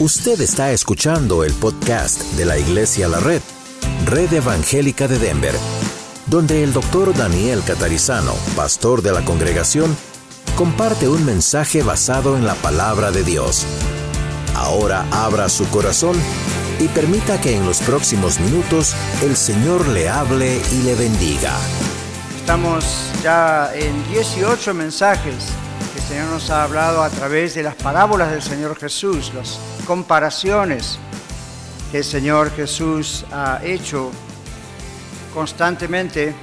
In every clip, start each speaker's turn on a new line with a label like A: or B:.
A: Usted está escuchando el podcast de la Iglesia La Red, Red Evangélica de Denver, donde el doctor Daniel Catarizano, pastor de la congregación, comparte un mensaje basado en la palabra de Dios. Ahora abra su corazón y permita que en los próximos minutos el Señor le hable y le bendiga.
B: Estamos ya en 18 mensajes que el Señor nos ha hablado a través de las parábolas del Señor Jesús, las comparaciones que el Señor Jesús ha hecho constantemente.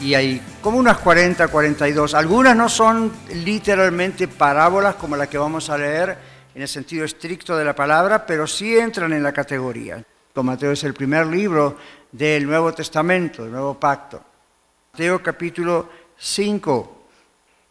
B: Y hay como unas 40, 42. Algunas no son literalmente parábolas como la que vamos a leer en el sentido estricto de la palabra, pero sí entran en la categoría. Mateo es el primer libro del Nuevo Testamento, del Nuevo Pacto. Mateo capítulo 5.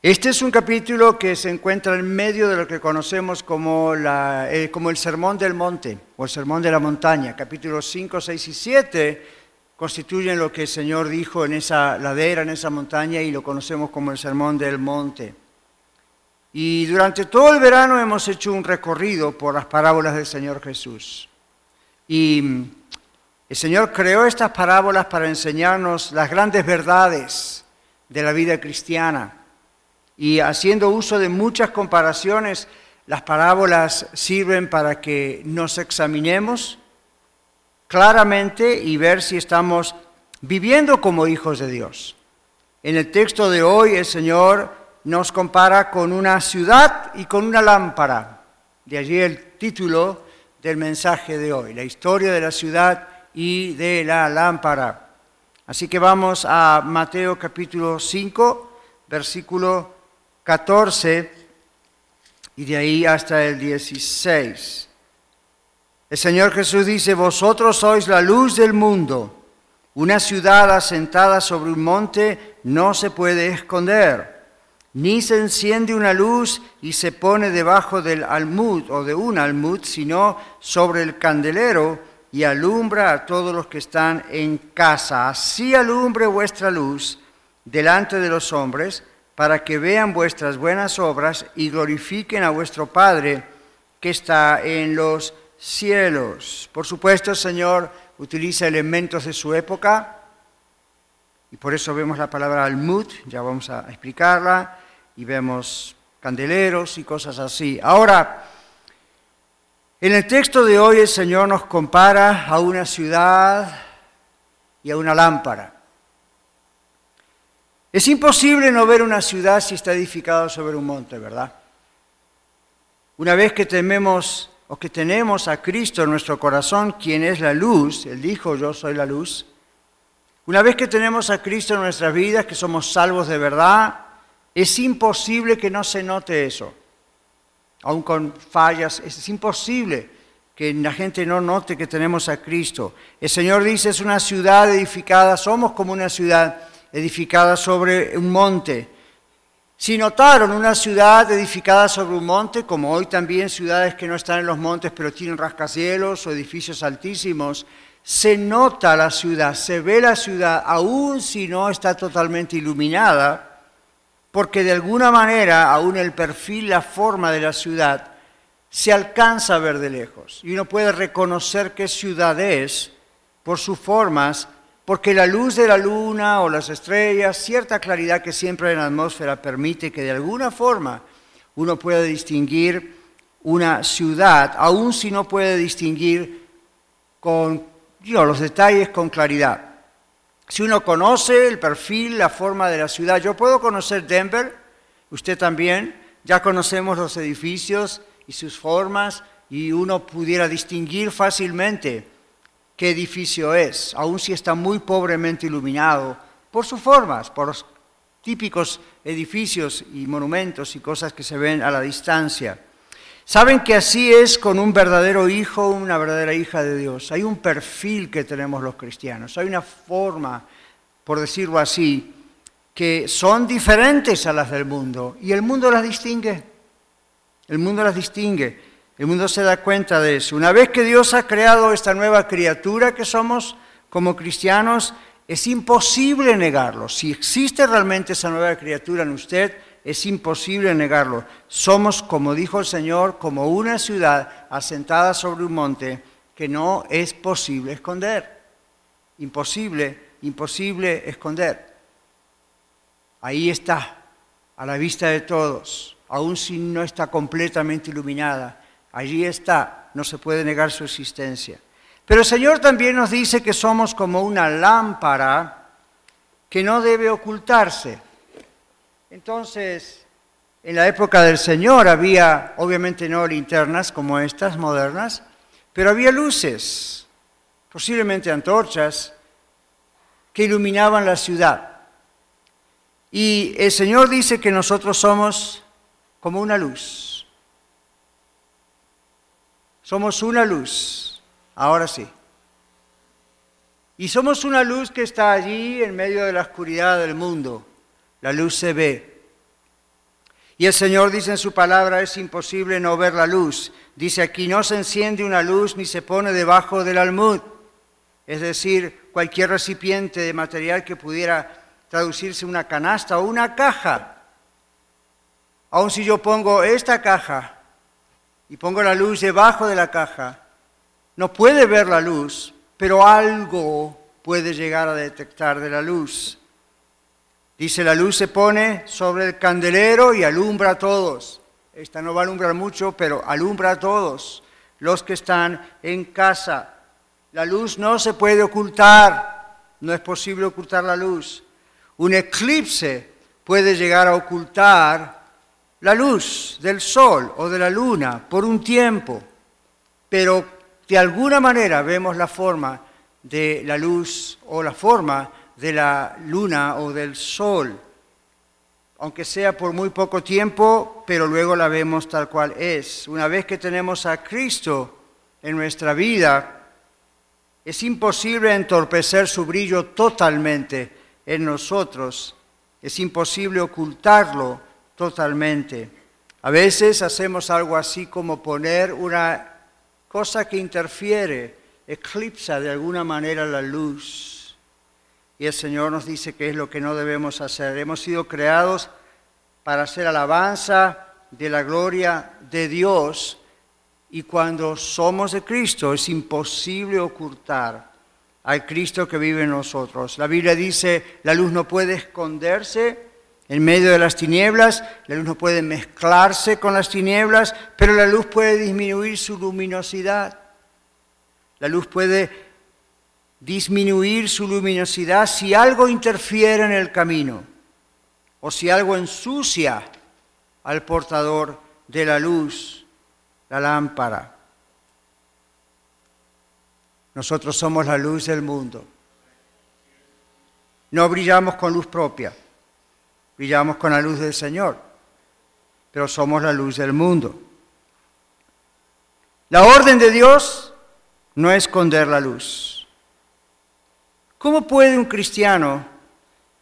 B: Este es un capítulo que se encuentra en medio de lo que conocemos como, eh, el Sermón del Monte o el Sermón de la Montaña. Capítulos 5, 6 y 7 constituyen lo que el Señor dijo en esa ladera, en esa montaña, y lo conocemos como el Sermón del Monte. Y durante todo el verano hemos hecho un recorrido por las parábolas del Señor Jesús. Y el Señor creó estas parábolas para enseñarnos las grandes verdades de la vida cristiana y haciendo uso de muchas comparaciones, las parábolas sirven para que nos examinemos claramente y ver si estamos viviendo como hijos de Dios. En el texto de hoy el Señor nos compara con una ciudad y con una lámpara. De allí el título del mensaje de hoy, la historia de la ciudad y de la lámpara. Así que vamos a Mateo capítulo 5, versículo 14 y de ahí hasta el 16. El Señor Jesús dice, vosotros sois la luz del mundo. Una ciudad asentada sobre un monte no se puede esconder, ni se enciende una luz y se pone debajo del almud o de un almud, sino sobre el candelero y alumbra a todos los que están en casa. Así alumbre vuestra luz delante de los hombres para que vean vuestras buenas obras y glorifiquen a vuestro Padre que está en los cielos. Por supuesto, el Señor utiliza elementos de su época y por eso vemos la palabra almud, ya vamos a explicarla, y vemos candeleros y cosas así. Ahora, en el texto de hoy el Señor nos compara a una ciudad y a una lámpara. Es imposible no ver una ciudad si está edificada sobre un monte, ¿verdad? Una vez que tememos o que tenemos a Cristo en nuestro corazón, quien es la luz, Él dijo, yo soy la luz, una vez que tenemos a Cristo en nuestras vidas, que somos salvos de verdad, es imposible que no se note eso. Aún con fallas, es imposible que la gente no note que tenemos a Cristo. El Señor dice, es una ciudad edificada, somos como una ciudad edificada sobre un monte. Si notaron una ciudad edificada sobre un monte, como hoy también ciudades que no están en los montes pero tienen rascacielos o edificios altísimos, se nota la ciudad, se ve la ciudad, aun si no está totalmente iluminada, porque de alguna manera aún el perfil, la forma de la ciudad se alcanza a ver de lejos y uno puede reconocer qué ciudad es por sus formas porque la luz de la luna o las estrellas, cierta claridad que siempre hay en la atmósfera permite que de alguna forma uno pueda distinguir una ciudad, aun si no puede distinguir con los detalles con claridad. Si uno conoce el perfil, la forma de la ciudad, yo puedo conocer Denver, usted también, ya conocemos los edificios y sus formas y uno pudiera distinguir fácilmente qué edificio es, aun si está muy pobremente iluminado, por sus formas, por los típicos edificios y monumentos y cosas que se ven a la distancia. Saben que así es con un verdadero hijo, una verdadera hija de Dios. Hay un perfil que tenemos los cristianos, hay una forma, por decirlo así, que son diferentes a las del mundo y el mundo las distingue. El mundo las distingue. El mundo se da cuenta de eso. Una vez que Dios ha creado esta nueva criatura que somos como cristianos, es imposible negarlo. Si existe realmente esa nueva criatura en usted, es imposible negarlo. Somos, como dijo el Señor, como una ciudad asentada sobre un monte que no es posible esconder. Imposible, imposible esconder. Ahí está, a la vista de todos, aun si no está completamente iluminada. Allí está, no se puede negar su existencia. Pero el Señor también nos dice que somos como una lámpara que no debe ocultarse. Entonces, en la época del Señor había, obviamente no linternas como estas modernas, pero había luces, posiblemente antorchas, que iluminaban la ciudad. Y el Señor dice que nosotros somos como una luz. Somos una luz, ahora sí. Y somos una luz que está allí en medio de la oscuridad del mundo. La luz se ve. Y el Señor dice en su palabra, es imposible no ver la luz. Dice aquí, no se enciende una luz ni se pone debajo del almud. Es decir, cualquier recipiente de material que pudiera traducirse una canasta o una caja. Aun si yo pongo esta caja y pongo la luz debajo de la caja, no puede ver la luz, pero algo puede llegar a detectar de la luz. Dice, la luz se pone sobre el candelero y alumbra a todos. Esta no va a alumbrar mucho, pero alumbra a todos los que están en casa. La luz no se puede ocultar, no es posible ocultar la luz. Un eclipse puede llegar a ocultar la luz del sol o de la luna por un tiempo, pero de alguna manera vemos la forma de la luz o la forma de la luna o del sol, aunque sea por muy poco tiempo, pero luego la vemos tal cual es. Una vez que tenemos a Cristo en nuestra vida, es imposible entorpecer su brillo totalmente en nosotros, es imposible ocultarlo totalmente. A veces hacemos algo así como poner una cosa que interfiere, eclipsa de alguna manera la luz. Y el Señor nos dice que es lo que no debemos hacer. Hemos sido creados para hacer alabanza de la gloria de Dios y cuando somos de Cristo es imposible ocultar al Cristo que vive en nosotros. La Biblia dice, la luz no puede esconderse en medio de las tinieblas, la luz no puede mezclarse con las tinieblas, pero la luz puede disminuir su luminosidad. La luz puede disminuir su luminosidad si algo interfiere en el camino o si algo ensucia al portador de la luz, la lámpara. Nosotros somos la luz del mundo. No brillamos con luz propia brillamos con la luz del Señor, pero somos la luz del mundo. La orden de Dios no es esconder la luz. ¿Cómo puede un cristiano,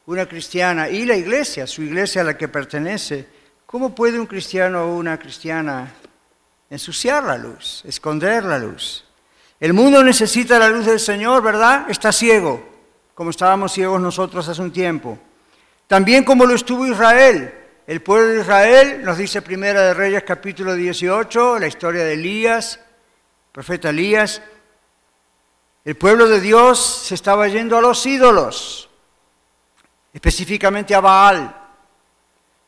B: una cristiana y la iglesia, su iglesia a la que pertenece, cómo puede un cristiano o una cristiana ensuciar la luz, esconder la luz? El mundo necesita la luz del Señor, ¿verdad? Está ciego, como estábamos ciegos nosotros hace un tiempo. También como lo estuvo Israel. El pueblo de Israel, nos dice Primera de Reyes capítulo 18, la historia de Elías, profeta Elías. El pueblo de Dios se estaba yendo a los ídolos, específicamente a Baal.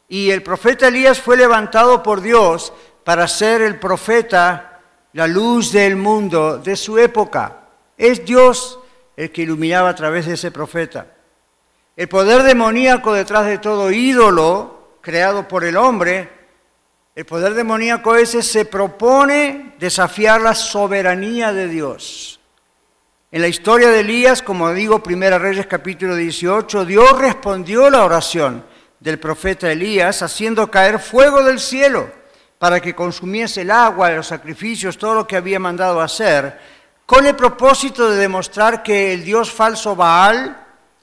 B: Y el profeta Elías fue levantado por Dios para ser el profeta, la luz del mundo de su época. Es Dios el que iluminaba a través de ese profeta. El poder demoníaco detrás de todo ídolo creado por el hombre, el poder demoníaco ese se propone desafiar la soberanía de Dios. En la historia de Elías, como digo, Primera Reyes capítulo 18, Dios respondió la oración del profeta Elías haciendo caer fuego del cielo para que consumiese el agua, los sacrificios, todo lo que había mandado hacer, con el propósito de demostrar que el Dios falso Baal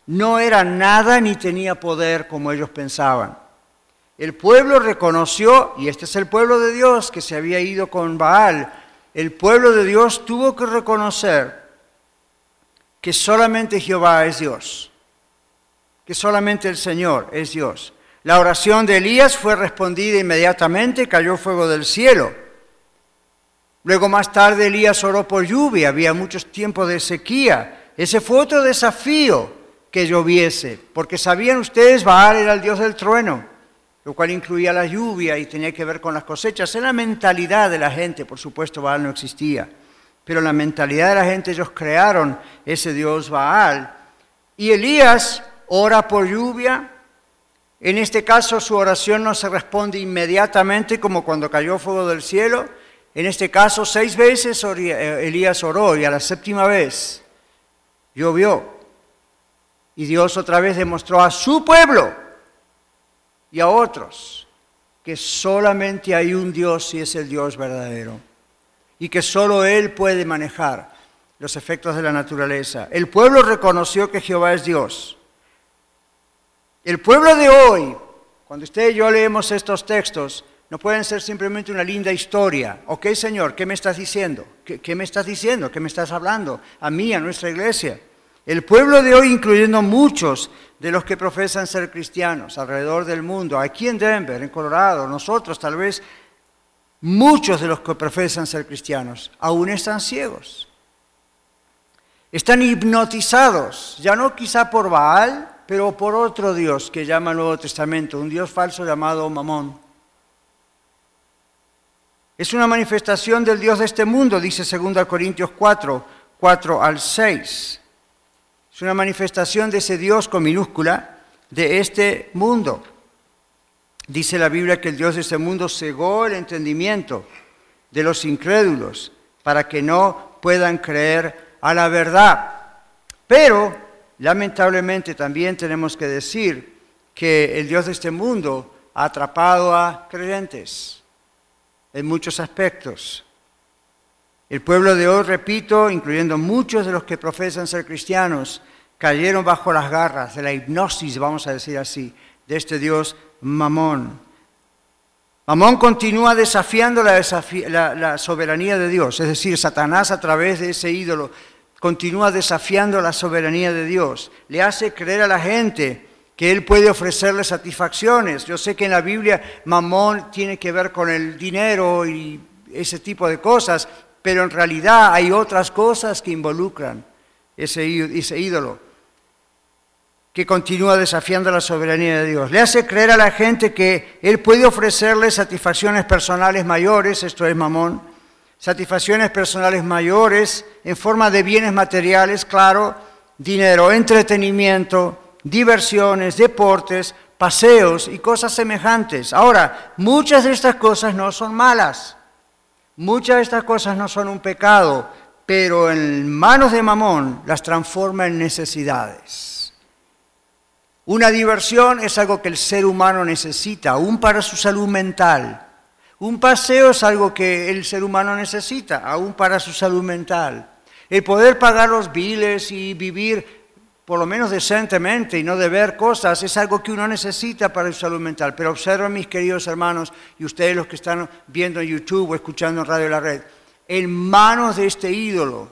B: no era nada ni tenía poder como ellos pensaban. El pueblo reconoció, y este es el pueblo de Dios que se había ido con Baal, el pueblo de Dios tuvo que reconocer que solamente Jehová es Dios, que solamente el Señor es Dios. La oración de Elías fue respondida inmediatamente, cayó fuego del cielo. Luego más tarde Elías oró por lluvia, había muchos tiempos de sequía. Ese fue otro desafío que lloviese, porque sabían ustedes, Baal era el dios del trueno, lo cual incluía la lluvia y tenía que ver con las cosechas. En la mentalidad de la gente, por supuesto, Baal no existía, pero la mentalidad de la gente ellos crearon ese dios Baal. Y Elías ora por lluvia. En este caso su oración no se responde inmediatamente como cuando cayó fuego del cielo. En este caso seis veces eh, Elías oró y a la séptima vez llovió. Y Dios otra vez demostró a su pueblo y a otros que solamente hay un Dios y es el Dios verdadero. Y que solo Él puede manejar los efectos de la naturaleza. El pueblo reconoció que Jehová es Dios. El pueblo de hoy, cuando usted y yo leemos estos textos, no pueden ser simplemente una linda historia. Ok, Señor, ¿qué me estás diciendo? ¿Qué, ¿Qué, me estás diciendo? ¿Qué me estás hablando? A mí, a nuestra iglesia. El pueblo de hoy, incluyendo muchos de los que profesan ser cristianos alrededor del mundo, aquí en Denver, en Colorado, nosotros tal vez, muchos de los que profesan ser cristianos, aún están ciegos. Están hipnotizados, ya no quizá por Baal, pero por otro Dios que llama el Nuevo Testamento, un Dios falso llamado Mamón. Es una manifestación del Dios de este mundo, dice 2 Corintios 4, 4 al 6. Es una manifestación de ese Dios con minúscula de este mundo. Dice la Biblia que el Dios de este mundo cegó el entendimiento de los incrédulos para que no puedan creer a la verdad. Pero, lamentablemente, también tenemos que decir que el Dios de este mundo ha atrapado a creyentes en muchos aspectos. El pueblo de hoy, repito, incluyendo muchos de los que profesan ser cristianos, cayeron bajo las garras de la hipnosis, vamos a decir así, de este Dios Mamón. Mamón continúa desafiando la, soberanía de Dios, es decir, Satanás a través de ese ídolo continúa desafiando la soberanía de Dios. Le hace creer a la gente que Él puede ofrecerle satisfacciones. Yo sé que en la Biblia Mamón tiene que ver con el dinero y ese tipo de cosas, pero en realidad hay otras cosas que involucran ese, ídolo que continúa desafiando la soberanía de Dios. Le hace creer a la gente que Él puede ofrecerle satisfacciones personales mayores, esto es mamón, satisfacciones personales mayores en forma de bienes materiales, claro, dinero, entretenimiento, diversiones, deportes, paseos y cosas semejantes. Ahora, muchas de estas cosas no son malas. Muchas de estas cosas no son un pecado, pero en manos de Mamón las transforma en necesidades. Una diversión es algo que el ser humano necesita, aún para su salud mental. Un paseo es algo que el ser humano necesita, aún para su salud mental. El poder pagar los biles y vivir por lo menos decentemente y no de ver cosas, es algo que uno necesita para su salud mental. Pero observen, mis queridos hermanos, y ustedes los que están viendo en YouTube o escuchando en Radio La Red, en manos de este ídolo,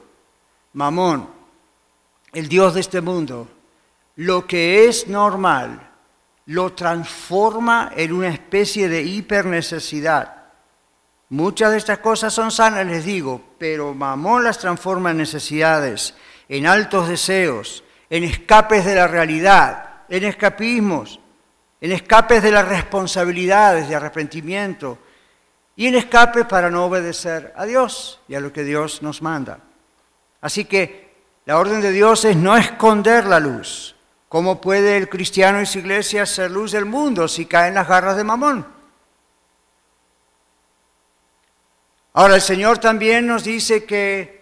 B: Mamón, el Dios de este mundo, lo que es normal lo transforma en una especie de hipernecesidad. Muchas de estas cosas son sanas, les digo, pero Mamón las transforma en necesidades, en altos deseos, en escapes de la realidad, en escapismos, en escapes de las responsabilidades de arrepentimiento y en escapes para no obedecer a Dios y a lo que Dios nos manda. Así que la orden de Dios es no esconder la luz. ¿Cómo puede el cristiano y su iglesia ser luz del mundo si cae en las garras de Mamón? Ahora el Señor también nos dice que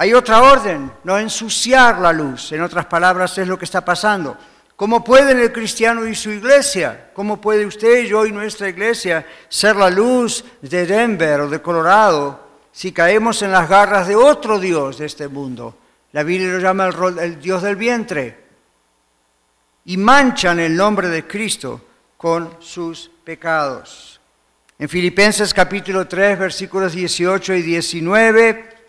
B: hay otra orden, no ensuciar la luz. En otras palabras, es lo que está pasando. ¿Cómo puede el cristiano y su iglesia? ¿Cómo puede usted, yo y nuestra iglesia ser la luz de Denver o de Colorado si caemos en las garras de otro Dios de este mundo? La Biblia lo llama el, el Dios del vientre. Y manchan el nombre de Cristo con sus pecados. En Filipenses capítulo 3, versículos 18 y 19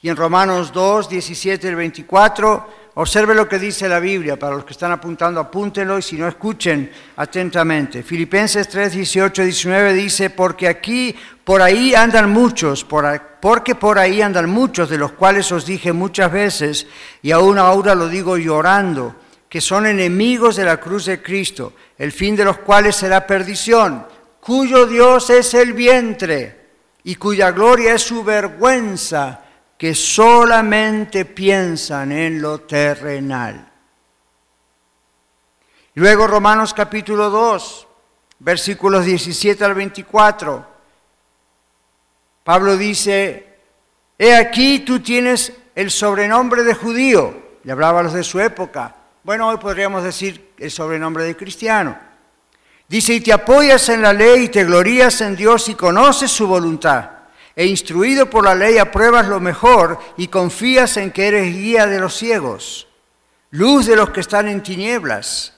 B: y en Romanos 2, 17 y 24, Observe lo que dice la Biblia, para los que están apuntando, apúntenlo y si no, escuchen atentamente. Filipenses 3, 18, 19 dice, porque aquí, por ahí andan muchos, porque por ahí andan muchos, de los cuales os dije muchas veces, y aún ahora lo digo llorando, que son enemigos de la cruz de Cristo, el fin de los cuales será perdición, cuyo Dios es el vientre y cuya gloria es su vergüenza que solamente piensan en lo terrenal. Luego Romanos capítulo 2, versículos 17 al 24. Pablo dice, he aquí tú tienes el sobrenombre de judío, le hablaba a los de su época, bueno, hoy podríamos decir el sobrenombre de cristiano. Dice, y te apoyas en la ley y te glorías en Dios y conoces su voluntad e instruido por la ley apruebas lo mejor y confías en que eres guía de los ciegos, luz de los que están en tinieblas,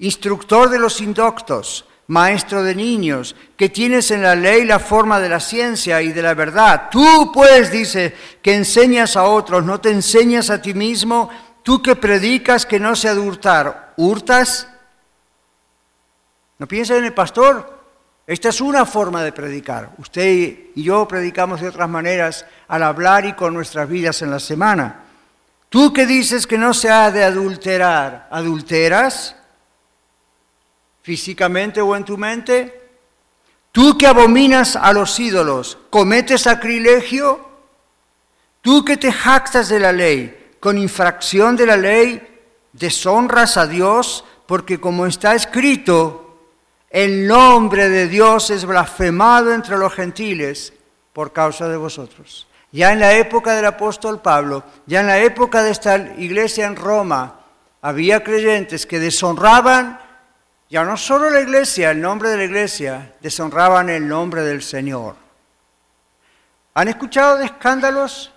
B: instructor de los indoctos, maestro de niños, que tienes en la ley la forma de la ciencia y de la verdad. Tú pues, dice, que enseñas a otros, no te enseñas a ti mismo, tú que predicas que no se ha de hurtar, ¿hurtas? ¿No piensas en el pastor? Esta es una forma de predicar. Usted y yo predicamos de otras maneras al hablar y con nuestras vidas en la semana. Tú que dices que no se ha de adulterar, ¿adulteras? ¿Físicamente o en tu mente? Tú que abominas a los ídolos, ¿cometes sacrilegio? Tú que te jactas de la ley, con infracción de la ley, deshonras a Dios, porque como está escrito, el nombre de Dios es blasfemado entre los gentiles por causa de vosotros. Ya en la época del apóstol Pablo, ya en la época de esta iglesia en Roma, había creyentes que deshonraban ya no solo la iglesia, el nombre de la iglesia, deshonraban el nombre del Señor. ¿Han escuchado de escándalos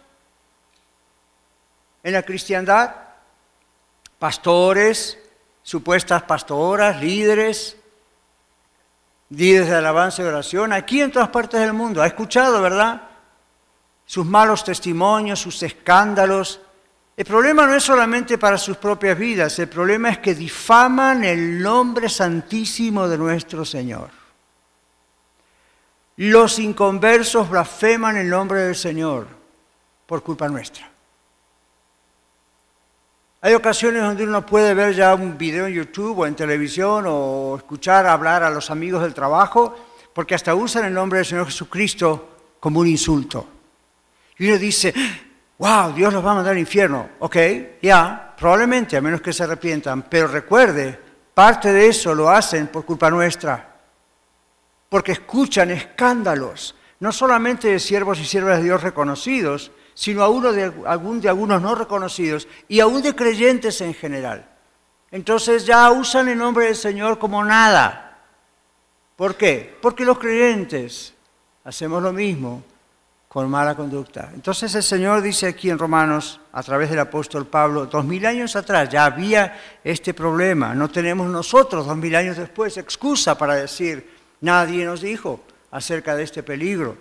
B: en la cristiandad? Pastores, supuestas pastoras, líderes, días de alabanza y oración, aquí en todas partes del mundo. ¿Ha escuchado, verdad? Sus malos testimonios, sus escándalos. El problema no es solamente para sus propias vidas, el problema es que difaman el nombre santísimo de nuestro Señor. Los inconversos blasfeman el nombre del Señor por culpa nuestra. Hay ocasiones donde uno puede ver ya un video en YouTube o en televisión o escuchar hablar a los amigos del trabajo, porque hasta usan el nombre del Señor Jesucristo como un insulto. Y uno dice, wow, Dios los va a mandar al infierno. Ok, ya, probablemente, a menos que se arrepientan. Pero recuerde, parte de eso lo hacen por culpa nuestra. Porque escuchan escándalos, no solamente de siervos y siervas de Dios reconocidos, sino a uno de, algún de algunos no reconocidos y aún de creyentes en general. Entonces ya usan el nombre del Señor como nada. ¿Por qué? Porque los creyentes hacemos lo mismo con mala conducta. Entonces el Señor dice aquí en Romanos, a través del apóstol Pablo, dos mil años atrás ya había este problema. No tenemos nosotros, dos mil años después, excusa para decir, nadie nos dijo acerca de este peligro.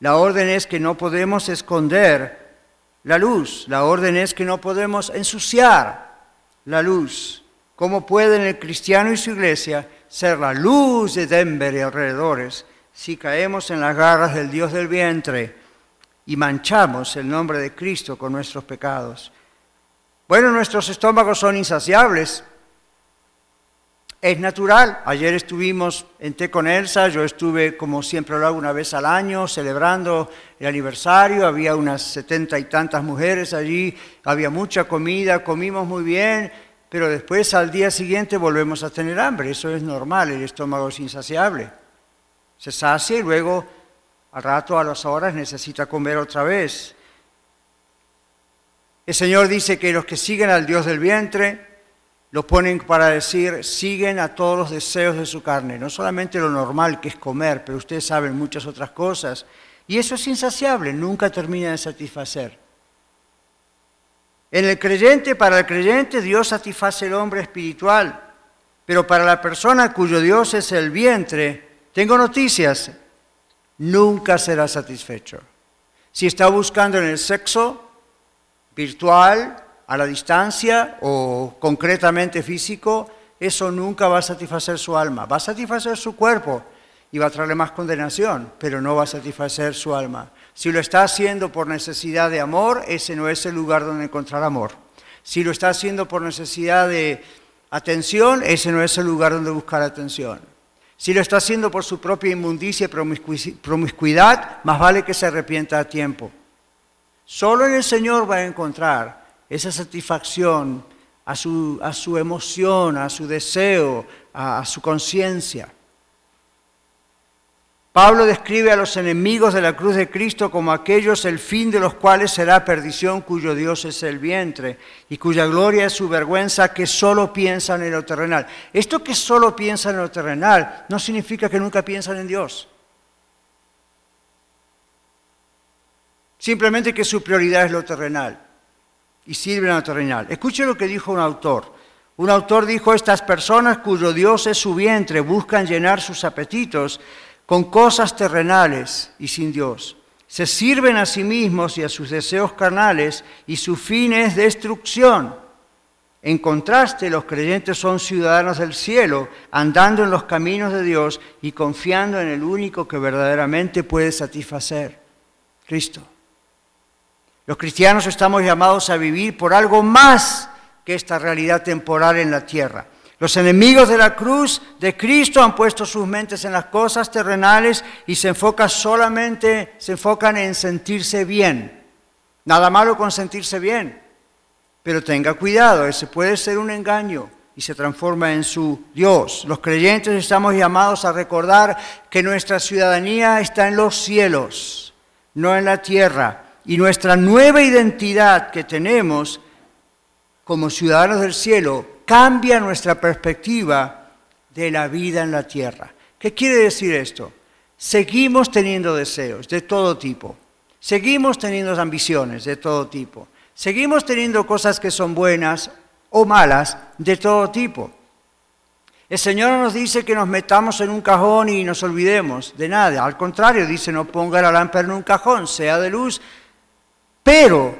B: La orden es que no podemos esconder la luz. La orden es que no podemos ensuciar la luz. ¿Cómo pueden el cristiano y su iglesia ser la luz de Denver y alrededores si caemos en las garras del Dios del vientre y manchamos el nombre de Cristo con nuestros pecados? Bueno, nuestros estómagos son insaciables es natural. Ayer estuvimos en Elsa, yo estuve, como siempre lo hago, una vez al año, celebrando el aniversario. Había unas setenta y tantas mujeres allí, había mucha comida, comimos muy bien, pero después al día siguiente volvemos a tener hambre. Eso es normal, el estómago es insaciable. Se sacia y luego, al rato, a las horas, necesita comer otra vez. El Señor dice que los que siguen al Dios del vientre, lo ponen para decir, siguen a todos los deseos de su carne, no solamente lo normal que es comer, pero ustedes saben muchas otras cosas. Y eso es insaciable, nunca termina de satisfacer. En el creyente, para el creyente, Dios satisface el hombre espiritual, pero para la persona cuyo Dios es el vientre, tengo noticias, nunca será satisfecho. Si está buscando en el sexo virtual, a la distancia o concretamente físico, eso nunca va a satisfacer su alma. Va a satisfacer su cuerpo y va a traerle más condenación, pero no va a satisfacer su alma. Si lo está haciendo por necesidad de amor, ese no es el lugar donde encontrar amor. Si lo está haciendo por necesidad de atención, ese no es el lugar donde buscar atención. Si lo está haciendo por su propia inmundicia y promiscuidad, más vale que se arrepienta a tiempo. Solo en el Señor va a encontrar esa satisfacción a su, a su emoción, a su deseo, a su conciencia. Pablo describe a los enemigos de la cruz de Cristo como aquellos el fin de los cuales será perdición, cuyo Dios es el vientre y cuya gloria es su vergüenza, que solo piensan en lo terrenal. Esto que solo piensan en lo terrenal no significa que nunca piensan en Dios. Simplemente que su prioridad es lo terrenal y sirven a lo terrenal. Escuche lo que dijo un autor. Un autor dijo, estas personas cuyo Dios es su vientre buscan llenar sus apetitos con cosas terrenales y sin Dios. Se sirven a sí mismos y a sus deseos carnales y su fin es destrucción. En contraste, los creyentes son ciudadanos del cielo, andando en los caminos de Dios y confiando en el único que verdaderamente puede satisfacer, Cristo. Los cristianos estamos llamados a vivir por algo más que esta realidad temporal en la tierra. Los enemigos de la cruz de Cristo han puesto sus mentes en las cosas terrenales y se enfocan solamente, se enfocan en sentirse bien. Nada malo con sentirse bien, pero tenga cuidado, ese puede ser un engaño y se transforma en su Dios. Los creyentes estamos llamados a recordar que nuestra ciudadanía está en los cielos, no en la tierra, y nuestra nueva identidad que tenemos como ciudadanos del cielo cambia nuestra perspectiva de la vida en la tierra. ¿Qué quiere decir esto? Seguimos teniendo deseos de todo tipo, seguimos teniendo ambiciones de todo tipo, seguimos teniendo cosas que son buenas o malas de todo tipo. El Señor nos dice que nos metamos en un cajón y nos olvidemos de nada. Al contrario, dice, no ponga la lámpara en un cajón, sea de luz. Pero,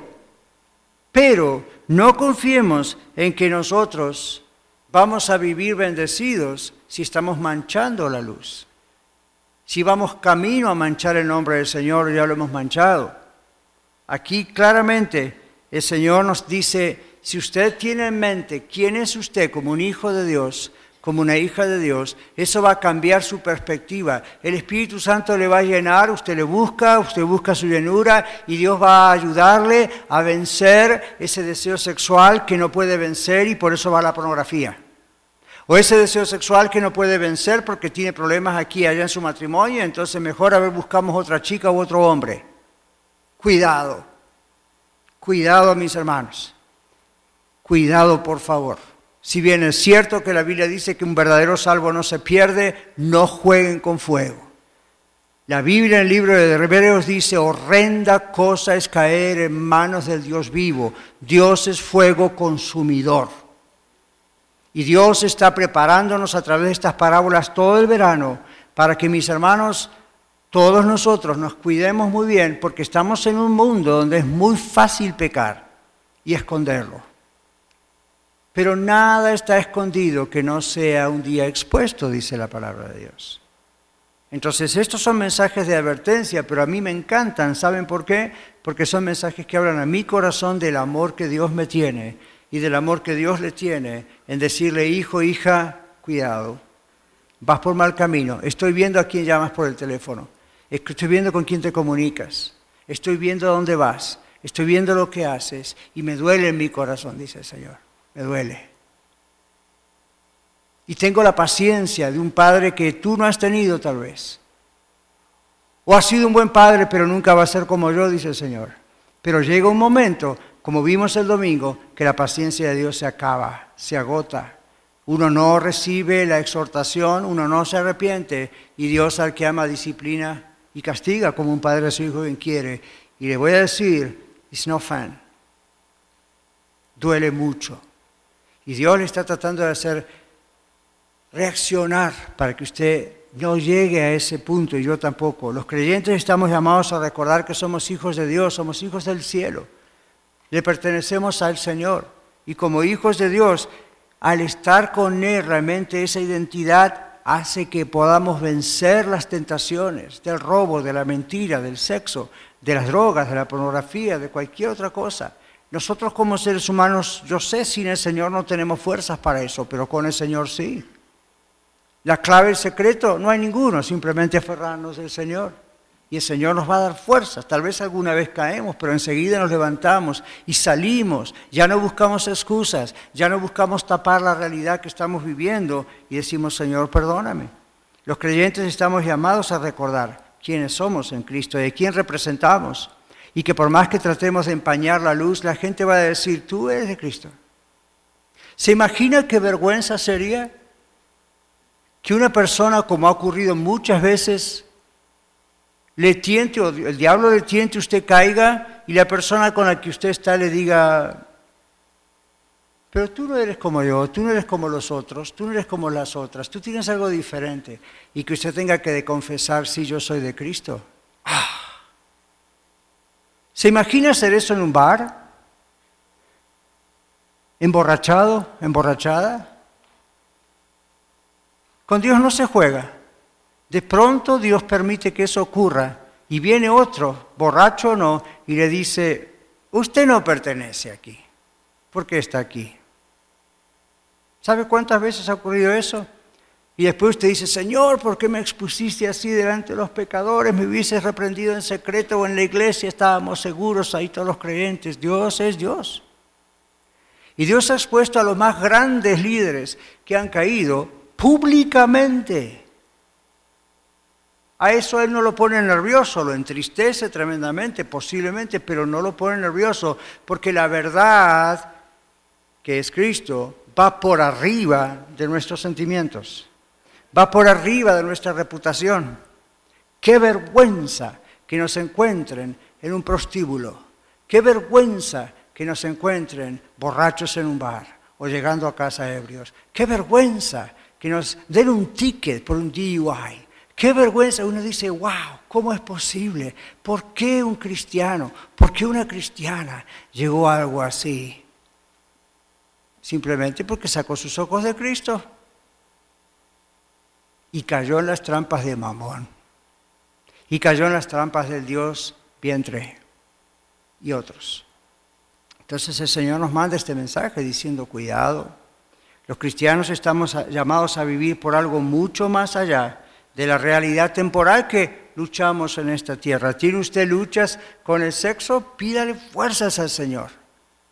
B: pero no confiemos en que nosotros vamos a vivir bendecidos si estamos manchando la luz. Si vamos camino a manchar el nombre del Señor, ya lo hemos manchado. Aquí claramente el Señor nos dice, si usted tiene en mente quién es usted como un hijo de Dios, como una hija de Dios, eso va a cambiar su perspectiva. El Espíritu Santo le va a llenar, usted le busca, usted busca su llenura y Dios va a ayudarle a vencer ese deseo sexual que no puede vencer y por eso va a la pornografía. O ese deseo sexual que no puede vencer porque tiene problemas aquí y allá en su matrimonio, entonces mejor a ver buscamos otra chica u otro hombre. Cuidado, cuidado mis hermanos, cuidado por favor. Si bien es cierto que la Biblia dice que un verdadero salvo no se pierde, no jueguen con fuego. La Biblia en el libro de Hebreos dice, horrenda cosa es caer en manos del Dios vivo. Dios es fuego consumidor. Y Dios está preparándonos a través de estas parábolas todo el verano para que mis hermanos, todos nosotros nos cuidemos muy bien porque estamos en un mundo donde es muy fácil pecar y esconderlo. Pero nada está escondido que no sea un día expuesto, dice la palabra de Dios. Entonces, estos son mensajes de advertencia, pero a mí me encantan. ¿Saben por qué? Porque son mensajes que hablan a mi corazón del amor que Dios me tiene y del amor que Dios le tiene en decirle, hijo, hija, cuidado, vas por mal camino. Estoy viendo a quién llamas por el teléfono. Estoy viendo con quién te comunicas. Estoy viendo a dónde vas. Estoy viendo lo que haces y me duele en mi corazón, dice el Señor me duele. Y tengo la paciencia de un padre que tú no has tenido tal vez. O has sido un buen padre, pero nunca va a ser como yo, dice el Señor. Pero llega un momento, como vimos el domingo, que la paciencia de Dios se acaba, se agota. Uno no recibe la exhortación, uno no se arrepiente y Dios al que ama disciplina y castiga como un padre a su hijo quien quiere. Y le voy a decir, it's no fun. Duele mucho. Y Dios le está tratando de hacer reaccionar para que usted no llegue a ese punto y yo tampoco. Los creyentes estamos llamados a recordar que somos hijos de Dios, somos hijos del cielo. Le pertenecemos al Señor. Y como hijos de Dios, al estar con Él, realmente esa identidad hace que podamos vencer las tentaciones del robo, de la mentira, del sexo, de las drogas, de la pornografía, de cualquier otra cosa. Nosotros como seres humanos, yo sé, sin el Señor no tenemos fuerzas para eso, pero con el Señor sí. La clave, el secreto, no hay ninguno, simplemente aferrarnos del Señor. Y el Señor nos va a dar fuerzas. Tal vez alguna vez caemos, pero enseguida nos levantamos y salimos. Ya no buscamos excusas, ya no buscamos tapar la realidad que estamos viviendo y decimos, Señor, perdóname. Los creyentes estamos llamados a recordar quiénes somos en Cristo y a quién representamos. Y que por más que tratemos de empañar la luz, la gente va a decir, tú eres de Cristo. ¿Se imagina qué vergüenza sería que una persona, como ha ocurrido muchas veces, le tiente o el diablo le tiente, usted caiga y la persona con la que usted está le diga, pero tú no eres como yo, tú no eres como los otros, tú no eres como las otras, tú tienes algo diferente y que usted tenga que confesar si yo soy de Cristo. Ah. ¿Se imagina hacer eso en un bar? ¿Emborrachado? ¿Emborrachada? Con Dios no se juega. De pronto Dios permite que eso ocurra y viene otro, borracho o no, y le dice, usted no pertenece aquí. ¿Por qué está aquí? ¿Sabe cuántas veces ha ocurrido eso? Y después usted dice, Señor, ¿por qué me expusiste así delante de los pecadores? Me hubiese reprendido en secreto o en la iglesia, estábamos seguros ahí todos los creyentes. Dios es Dios. Y Dios ha expuesto a los más grandes líderes que han caído públicamente. A eso él no lo pone nervioso, lo entristece tremendamente, posiblemente, pero no lo pone nervioso, porque la verdad, que es Cristo, va por arriba de nuestros sentimientos, va por arriba de nuestra reputación. Qué vergüenza que nos encuentren en un prostíbulo, qué vergüenza que nos encuentren borrachos en un bar o llegando a casa ebrios, qué vergüenza que nos den un ticket por un DUI Qué vergüenza, uno dice, wow, ¿cómo es posible? ¿Por qué un cristiano, por qué una cristiana llegó a algo así? Simplemente porque sacó sus ojos de Cristo y cayó en las trampas de Mamón y cayó en las trampas del Dios vientre y otros. Entonces el Señor nos manda este mensaje diciendo, cuidado, los cristianos estamos llamados a vivir por algo mucho más allá de la realidad temporal que luchamos en esta tierra. ¿Tiene usted luchas con el sexo? Pídale fuerzas al Señor.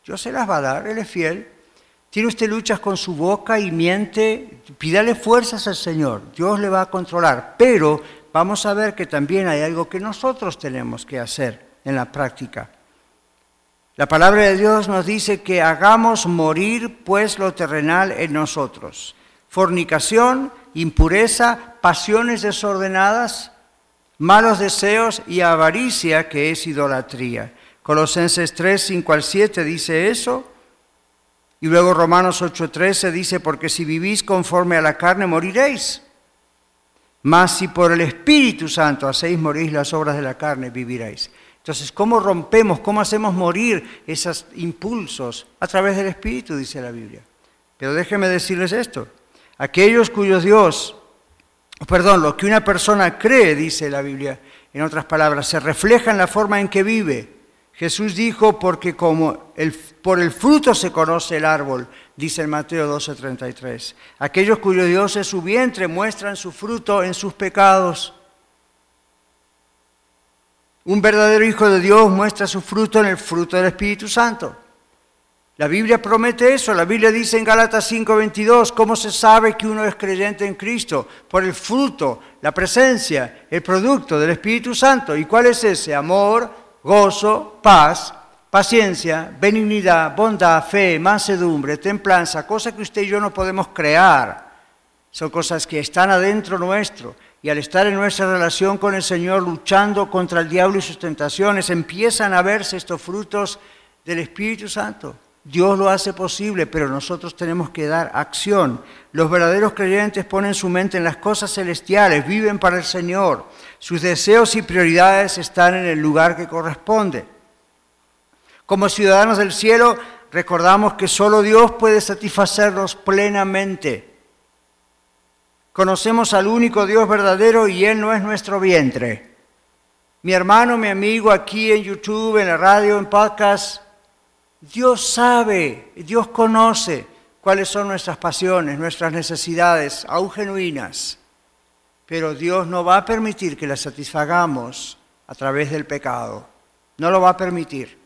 B: Dios se las va a dar, Él es fiel. ¿Tiene usted luchas con su boca y miente? Pídale fuerzas al Señor. Dios le va a controlar. Pero vamos a ver que también hay algo que nosotros tenemos que hacer en la práctica. La palabra de Dios nos dice que hagamos morir pues lo terrenal en nosotros. Fornicación, impureza, pasiones desordenadas, malos deseos y avaricia, que es idolatría. Colosenses 3, 5 al 7 dice eso. Y luego Romanos 8, 13 dice, porque si vivís conforme a la carne, moriréis. Mas si por el Espíritu Santo hacéis morir las obras de la carne, viviréis. Entonces, ¿cómo rompemos, cómo hacemos morir esos impulsos? A través del Espíritu, dice la Biblia. Pero déjenme decirles esto. Aquellos cuyos Dios, perdón, lo que una persona cree, dice la Biblia, en otras palabras, se refleja en la forma en que vive. Jesús dijo, porque como por el fruto se conoce el árbol, dice en Mateo 12:33. Aquellos cuyo Dios es su vientre muestran su fruto en sus pecados. Un verdadero hijo de Dios muestra su fruto en el fruto del Espíritu Santo. La Biblia promete eso. La Biblia dice en Gálatas 5:22, ¿cómo se sabe que uno es creyente en Cristo? Por el fruto, la presencia, el producto del Espíritu Santo. ¿Y cuál es ese? Amor, gozo, paz, paciencia, benignidad, bondad, fe, mansedumbre, templanza, cosas que usted y yo no podemos crear. Son cosas que están adentro nuestro. Y al estar en nuestra relación con el Señor, luchando contra el diablo y sus tentaciones, empiezan a verse estos frutos del Espíritu Santo. Dios lo hace posible, pero nosotros tenemos que dar acción. Los verdaderos creyentes ponen su mente en las cosas celestiales, viven para el Señor. Sus deseos y prioridades están en el lugar que corresponde. Como ciudadanos del cielo, recordamos que solo Dios puede satisfacernos plenamente. Conocemos al único Dios verdadero y Él no es nuestro vientre. Mi hermano, mi amigo, aquí en YouTube, en la radio, en podcast, Dios sabe, Dios conoce cuáles son nuestras pasiones, nuestras necesidades, aún genuinas. Pero Dios no va a permitir que las satisfagamos a través del pecado. No lo va a permitir.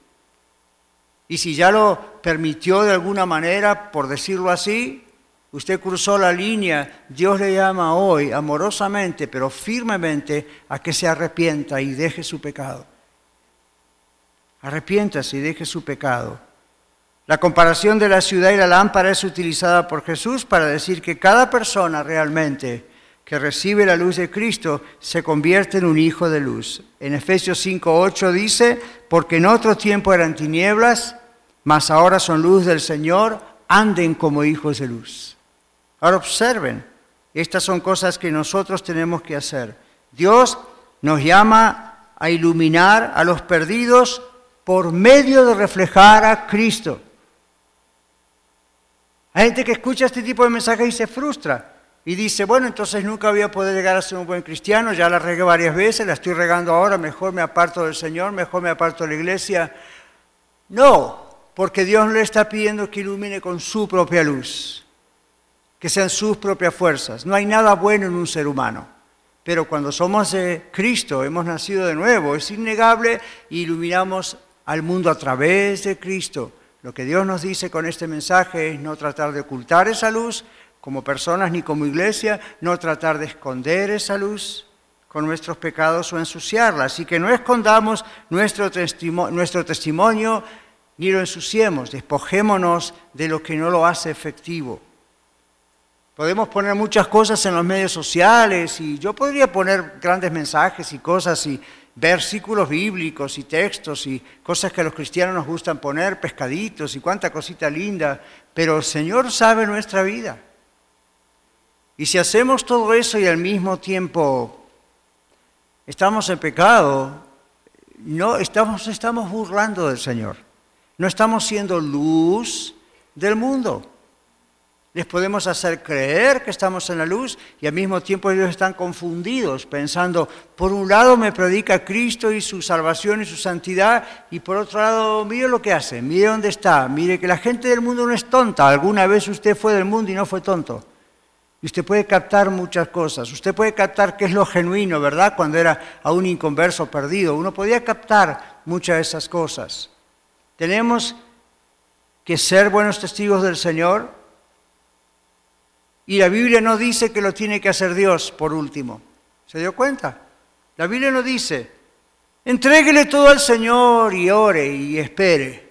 B: Y si ya lo permitió de alguna manera, por decirlo así, usted cruzó la línea, Dios le llama hoy amorosamente, pero firmemente, a que se arrepienta y deje su pecado. Arrepiéntase y deje su pecado. La comparación de la ciudad y la lámpara es utilizada por Jesús para decir que cada persona realmente que recibe la luz de Cristo se convierte en un hijo de luz. En Efesios 5:8 dice, porque en otro tiempo eran tinieblas, mas ahora son luz del Señor, anden como hijos de luz. Ahora observen, estas son cosas que nosotros tenemos que hacer. Dios nos llama a iluminar a los perdidos por medio de reflejar a Cristo. Hay gente que escucha este tipo de mensajes y se frustra y dice, bueno, entonces nunca voy a poder llegar a ser un buen cristiano, ya la regué varias veces, la estoy regando ahora, mejor me aparto del Señor, mejor me aparto de la iglesia. No, porque Dios le está pidiendo que ilumine con su propia luz, que sean sus propias fuerzas. No hay nada bueno en un ser humano, pero cuando somos de Cristo, hemos nacido de nuevo, es innegable iluminamos al mundo a través de Cristo. Lo que Dios nos dice con este mensaje es no tratar de ocultar esa luz como personas ni como iglesia, no tratar de esconder esa luz con nuestros pecados o ensuciarla. Así que no escondamos nuestro, testimonio ni lo ensuciemos, despojémonos de lo que no lo hace efectivo. Podemos poner muchas cosas en los medios sociales y yo podría poner grandes mensajes y cosas y versículos bíblicos y textos y cosas que a los cristianos nos gustan poner, pescaditos y cuánta cosita linda, pero el Señor sabe nuestra vida. Y si hacemos todo eso y al mismo tiempo estamos en pecado, no estamos, estamos burlando del Señor. No estamos siendo luz del mundo. Les podemos hacer creer que estamos en la luz y al mismo tiempo ellos están confundidos, pensando, por un lado me predica Cristo y su salvación y su santidad, y por otro lado, mire lo que hace, mire dónde está, mire que la gente del mundo no es tonta. Alguna vez usted fue del mundo y no fue tonto. Y usted puede captar muchas cosas. Usted puede captar qué es lo genuino, ¿verdad? Cuando era a un inconverso perdido. Uno podía captar muchas de esas cosas. Tenemos que ser buenos testigos del Señor y la Biblia no dice que lo tiene que hacer Dios por último. ¿Se dio cuenta? La Biblia no dice, entréguele todo al Señor y ore y espere.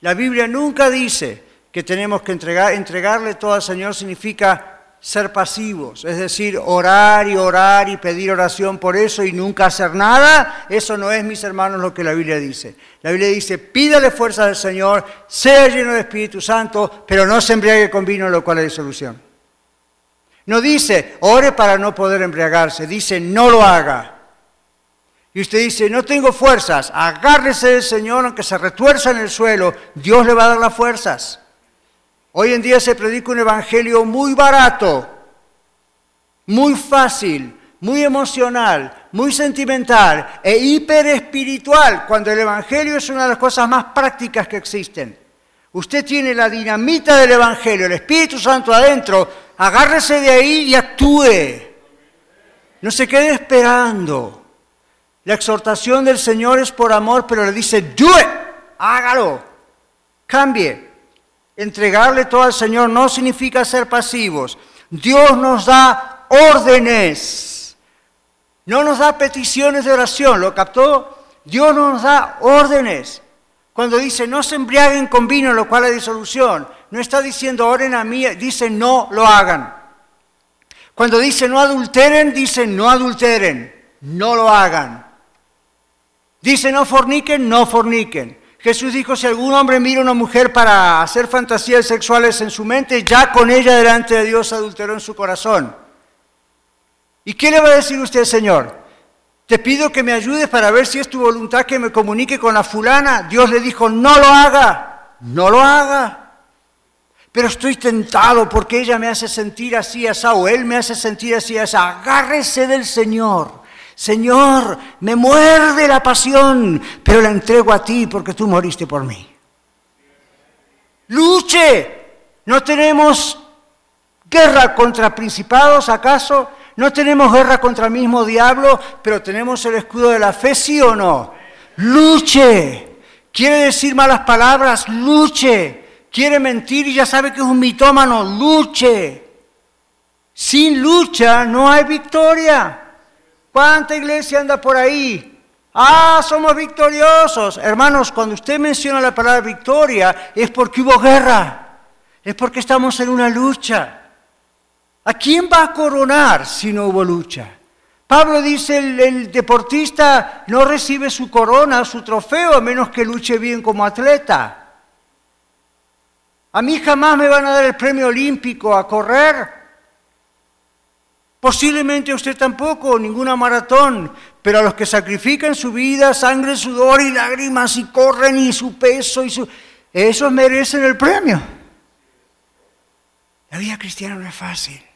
B: La Biblia nunca dice que tenemos que entregar, entregarle todo al Señor significa ser pasivos, es decir, orar y orar y pedir oración por eso y nunca hacer nada, eso no es, mis hermanos, lo que la Biblia dice. La Biblia dice, pídale fuerza al Señor, sea lleno de Espíritu Santo, pero no se embriague con vino, lo cual es solución. No dice, ore para no poder embriagarse, dice, no lo haga. Y usted dice, no tengo fuerzas, agárrese del Señor aunque se retuerza en el suelo, Dios le va a dar las fuerzas. Hoy en día se predica un evangelio muy barato, muy fácil, muy emocional, muy sentimental e hiperespiritual, cuando el evangelio es una de las cosas más prácticas que existen. Usted tiene la dinamita del evangelio, el Espíritu Santo adentro, agárrese de ahí y actúe. No se quede esperando. La exhortación del Señor es por amor, pero le dice, do it, hágalo, cambie. Entregarle todo al Señor no significa ser pasivos. Dios nos da órdenes. No nos da peticiones de oración. ¿Lo captó? Dios nos da órdenes. Cuando dice no se embriaguen con vino, lo cual es disolución, no está diciendo oren a mí, dice no lo hagan. Cuando dice no adulteren, dice no adulteren, no lo hagan. Dice no forniquen, no forniquen. Jesús dijo, si algún hombre mira a una mujer para hacer fantasías sexuales en su mente, ya con ella delante de Dios adulteró en su corazón. ¿Y qué le va a decir usted, Señor? Te pido que me ayudes para ver si es tu voluntad que me comunique con la fulana. Dios le dijo, no lo haga, no lo haga. Pero estoy tentado porque ella me hace sentir así, asa, o él me hace sentir así, asa. Agárrese del Señor. Señor, me muerde la pasión, pero la entrego a ti porque tú moriste por mí. Luche. No tenemos guerra contra principados, ¿acaso? No tenemos guerra contra el mismo diablo, pero tenemos el escudo de la fe, ¿sí o no? Luche. Quiere decir malas palabras, luche quiere mentir y ya sabe que es un mitómano, luche. Sin lucha no hay victoria. ¿Cuánta iglesia anda por ahí? Ah, somos victoriosos. Hermanos, cuando usted menciona la palabra victoria es porque hubo guerra, es porque estamos en una lucha. ¿A quién va a coronar si no hubo lucha? Pablo dice, el, el, deportista no recibe su corona, su trofeo, a menos que luche bien como atleta. A mí jamás me van a dar el premio olímpico a correr. Posiblemente usted tampoco, ninguna maratón, pero a los que sacrifican su vida, sangre, sudor y lágrimas y corren y su peso y su... Esos merecen el premio. La vida cristiana no es fácil.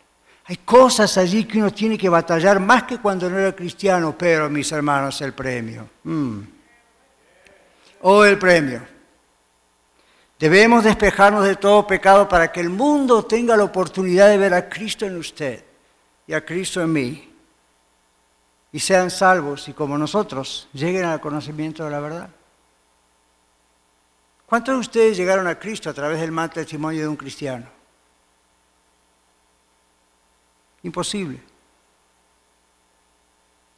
B: Hay cosas allí que uno tiene que batallar más que cuando no era cristiano, pero mis hermanos, el premio. Mm. O oh, el premio. Debemos despejarnos de todo pecado para que el mundo tenga la oportunidad de ver a Cristo en usted y a Cristo en mí. Y sean salvos y como nosotros lleguen al conocimiento de la verdad. ¿Cuántos de ustedes llegaron a Cristo a través del mal testimonio de un cristiano? Imposible.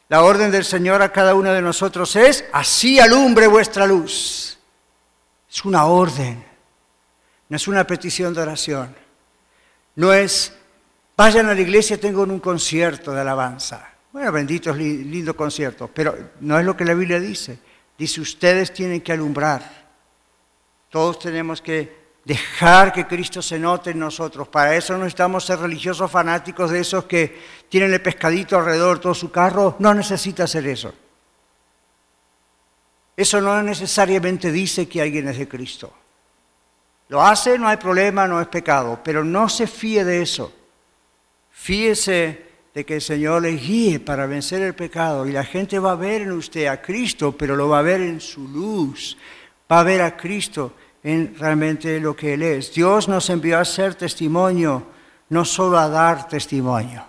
B: La orden del Señor a cada uno de nosotros es, así alumbre vuestra luz. Es una orden. No es una petición de oración. No es, vayan a la iglesia, tengo un concierto de alabanza. Bueno, benditos, lindo concierto, pero no es lo que la Biblia dice. Dice, ustedes tienen que alumbrar. Todos tenemos que dejar que Cristo se note en nosotros. Para eso no estamos ser religiosos fanáticos de esos que tienen el pescadito alrededor de todo su carro. No necesita hacer eso. Eso no necesariamente dice que alguien es de Cristo. Lo hace, no hay problema, no es pecado, pero no se fíe de eso. Fíese de que el Señor le guíe para vencer el pecado y la gente va a ver en usted a Cristo, pero lo va a ver en su luz, va a ver a Cristo en realmente lo que Él es. Dios nos envió a ser testimonio, no solo a dar testimonio.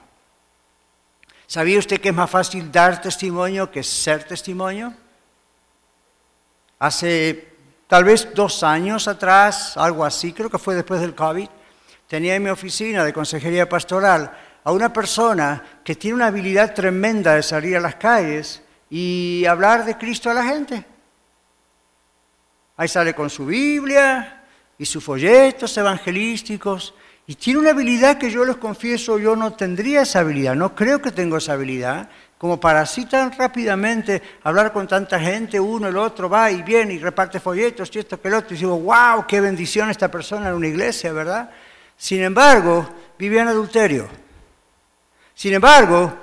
B: ¿Sabía usted que es más fácil dar testimonio que ser testimonio? Hace tal vez dos años atrás, algo así, creo que fue después del COVID, tenía en mi oficina de consejería pastoral a una persona que tiene una habilidad tremenda de salir a las calles y hablar de Cristo a la gente. Ahí sale con su Biblia y sus folletos evangelísticos y tiene una habilidad que yo les confieso, yo no tendría esa habilidad, no creo que tengo esa habilidad, como para así tan rápidamente hablar con tanta gente, uno, el otro, va y viene y reparte folletos y esto que el otro, y digo, wow, qué bendición esta persona en una iglesia, ¿verdad? Sin embargo, vivía en adulterio. Sin embargo,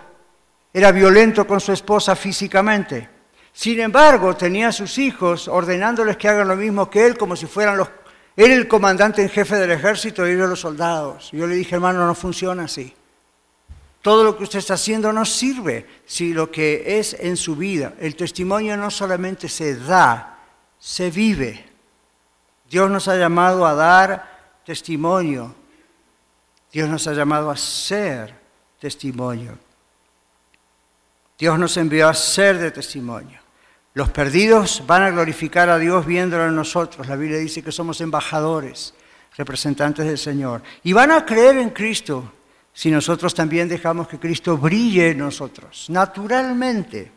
B: era violento con su esposa físicamente. Sin embargo, tenía a sus hijos ordenándoles que hagan lo mismo que él, como si fueran los... Él el comandante en jefe del ejército y ellos los soldados. Yo le dije, hermano, no funciona así. Todo lo que usted está haciendo no sirve si lo que es en su vida, el testimonio no solamente se da, se vive. Dios nos ha llamado a dar testimonio. Dios nos ha llamado a ser testimonio. Dios nos envió a ser de testimonio. Los perdidos van a glorificar a Dios viéndolo en nosotros. La Biblia dice que somos embajadores, representantes del Señor. Y van a creer en Cristo si nosotros también dejamos que Cristo brille en nosotros, naturalmente,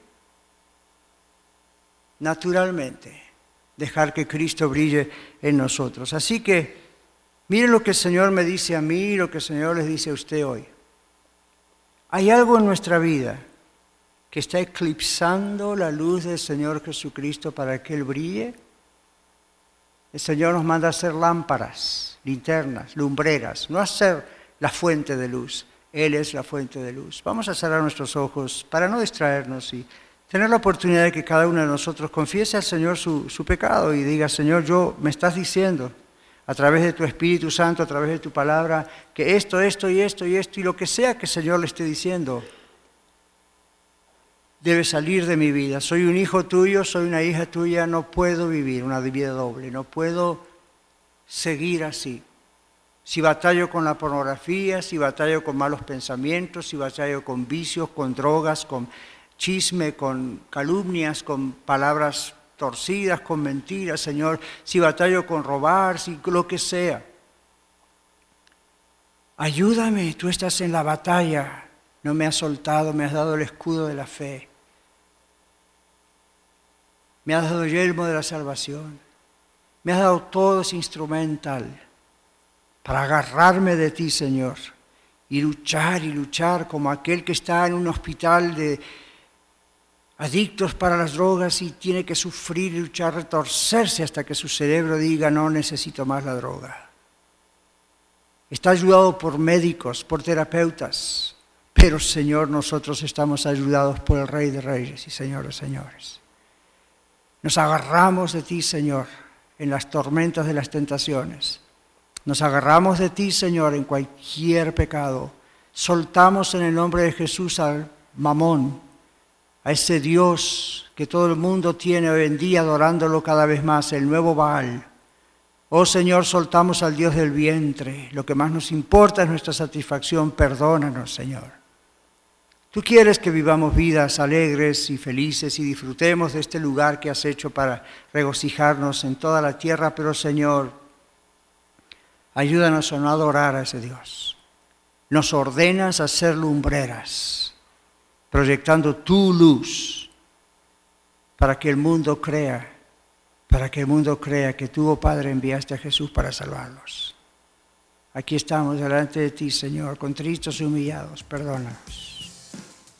B: naturalmente, dejar que Cristo brille en nosotros. Así que miren lo que el Señor me dice a mí y lo que el Señor les dice a usted hoy. Hay algo en nuestra vida que está eclipsando la luz del Señor Jesucristo para que Él brille. El Señor nos manda a hacer lámparas, linternas, lumbreras, no hacer la fuente de luz. Él es la fuente de luz. Vamos a cerrar nuestros ojos para no distraernos y tener la oportunidad de que cada uno de nosotros confiese al Señor su, su pecado y diga, Señor, yo me estás diciendo a través de tu Espíritu Santo, a través de tu palabra, que esto, esto y esto y esto y lo que sea que el Señor le esté diciendo, debe salir de mi vida. Soy un hijo tuyo, soy una hija tuya, no puedo vivir una vida doble, no puedo seguir así. Si batallo con la pornografía, si batallo con malos pensamientos, si batallo con vicios, con drogas, con chisme, con calumnias, con palabras torcidas, con mentiras, Señor, si batallo con robar, si lo que sea. Ayúdame, tú estás en la batalla, no me has soltado, me has dado el escudo de la fe. Me has dado el yelmo de la salvación. Me has dado todo ese instrumental para agarrarme de ti, Señor, y luchar y luchar como aquel que está en un hospital de adictos para las drogas y tiene que sufrir y luchar, retorcerse hasta que su cerebro diga no necesito más la droga. Está ayudado por médicos, por terapeutas, pero Señor, nosotros estamos ayudados por el Rey de Reyes y Señor de Señores. Nos agarramos de ti, Señor, en las tormentas de las tentaciones. Nos agarramos de ti, Señor, en cualquier pecado. Soltamos en el nombre de Jesús al mamón, a ese Dios que todo el mundo tiene hoy en día adorándolo cada vez más, el nuevo Baal. Oh Señor, soltamos al Dios del vientre. Lo que más nos importa es nuestra satisfacción. Perdónanos, Señor. Tú quieres que vivamos vidas alegres y felices y disfrutemos de este lugar que has hecho para regocijarnos en toda la tierra, pero Señor, ayúdanos a no adorar a ese Dios. Nos ordenas a ser lumbreras proyectando tu luz para que el mundo crea, para que el mundo crea que tú, oh Padre, enviaste a Jesús para salvarlos. Aquí estamos delante de ti, Señor, contristos y humillados, perdónanos.